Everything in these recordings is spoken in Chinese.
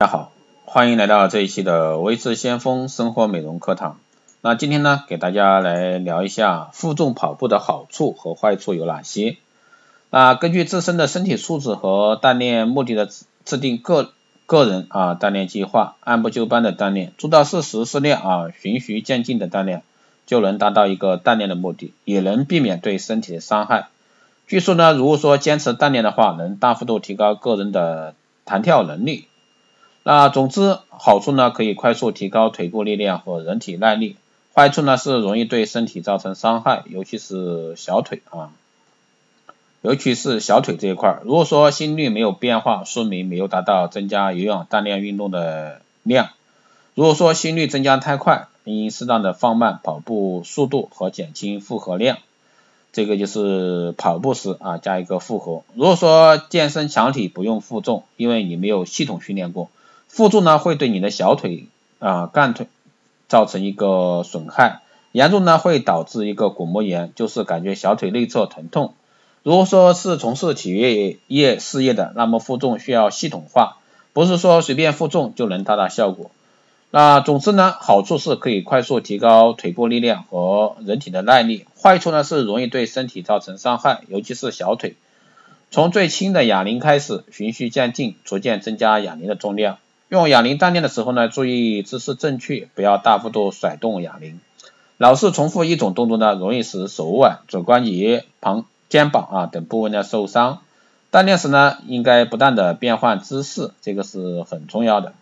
大家好，欢迎来到这一期的维持先锋生活美容课堂。那今天呢，给大家来聊一下负重跑步的好处和坏处有哪些。那根据自身的身体素质和锻炼目的的制定个个人啊锻炼计划，按部就班的锻炼，做到适时适量啊循序渐进的锻炼，就能达到一个锻炼的目的，也能避免对身体的伤害。据说呢，如果说坚持锻炼的话，能大幅度提高个人的弹跳能力。那总之好处呢，可以快速提高腿部力量和人体耐力。坏处呢是容易对身体造成伤害，尤其是小腿啊，尤其是小腿这一块。如果说心率没有变化，说明没有达到增加有氧锻炼运动的量。如果说心率增加太快，应适当的放慢跑步速度和减轻负荷量。这个就是跑步时啊加一个负荷。如果说健身墙体不用负重，因为你没有系统训练过。负重呢会对你的小腿啊干腿造成一个损害，严重呢会导致一个骨膜炎，就是感觉小腿内侧疼痛。如果说是从事体育业事业的，那么负重需要系统化，不是说随便负重就能达到效果。那总之呢，好处是可以快速提高腿部力量和人体的耐力，坏处呢是容易对身体造成伤害，尤其是小腿。从最轻的哑铃开始，循序渐进，逐渐增加哑铃的重量。用哑铃锻炼的时候呢，注意姿势正确，不要大幅度甩动哑铃。老是重复一种动作呢，容易使手腕、肘关节、旁肩膀啊等部位呢受伤。锻炼时呢，应该不断的变换姿势，这个是很重要的。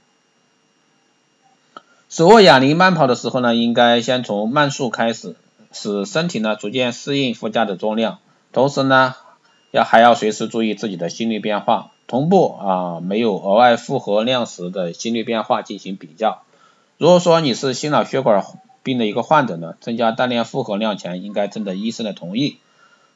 手握哑铃慢跑的时候呢，应该先从慢速开始，使身体呢逐渐适应附加的重量，同时呢，要还要随时注意自己的心率变化。同步啊，没有额外负荷量时的心率变化进行比较。如果说你是心脑血管病的一个患者呢，增加锻炼负荷量前应该征得医生的同意。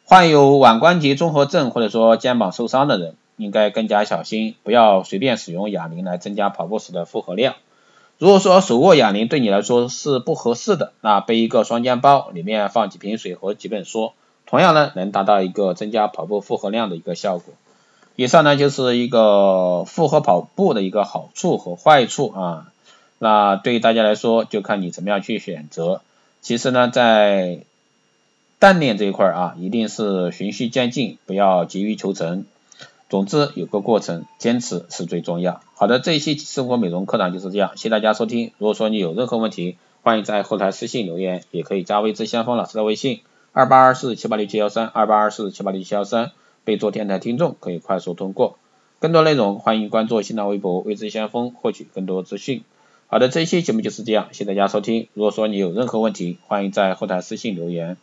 患有腕关节综合症或者说肩膀受伤的人，应该更加小心，不要随便使用哑铃来增加跑步时的负荷量。如果说手握哑铃对你来说是不合适的，那背一个双肩包，里面放几瓶水和几本书，同样呢能达到一个增加跑步负荷量的一个效果。以上呢就是一个复合跑步的一个好处和坏处啊，那对于大家来说就看你怎么样去选择。其实呢，在锻炼这一块啊，一定是循序渐进，不要急于求成。总之有个过程，坚持是最重要。好的，这一期生活美容课堂就是这样，谢谢大家收听。如果说你有任何问题，欢迎在后台私信留言，也可以加微之先锋老师的微信二八二四七八六七幺三二八二四七八六七幺三。被做电台听众可以快速通过，更多内容欢迎关注新浪微博未知先锋获取更多资讯。好的，这一期节目就是这样，谢谢大家收听。如果说你有任何问题，欢迎在后台私信留言。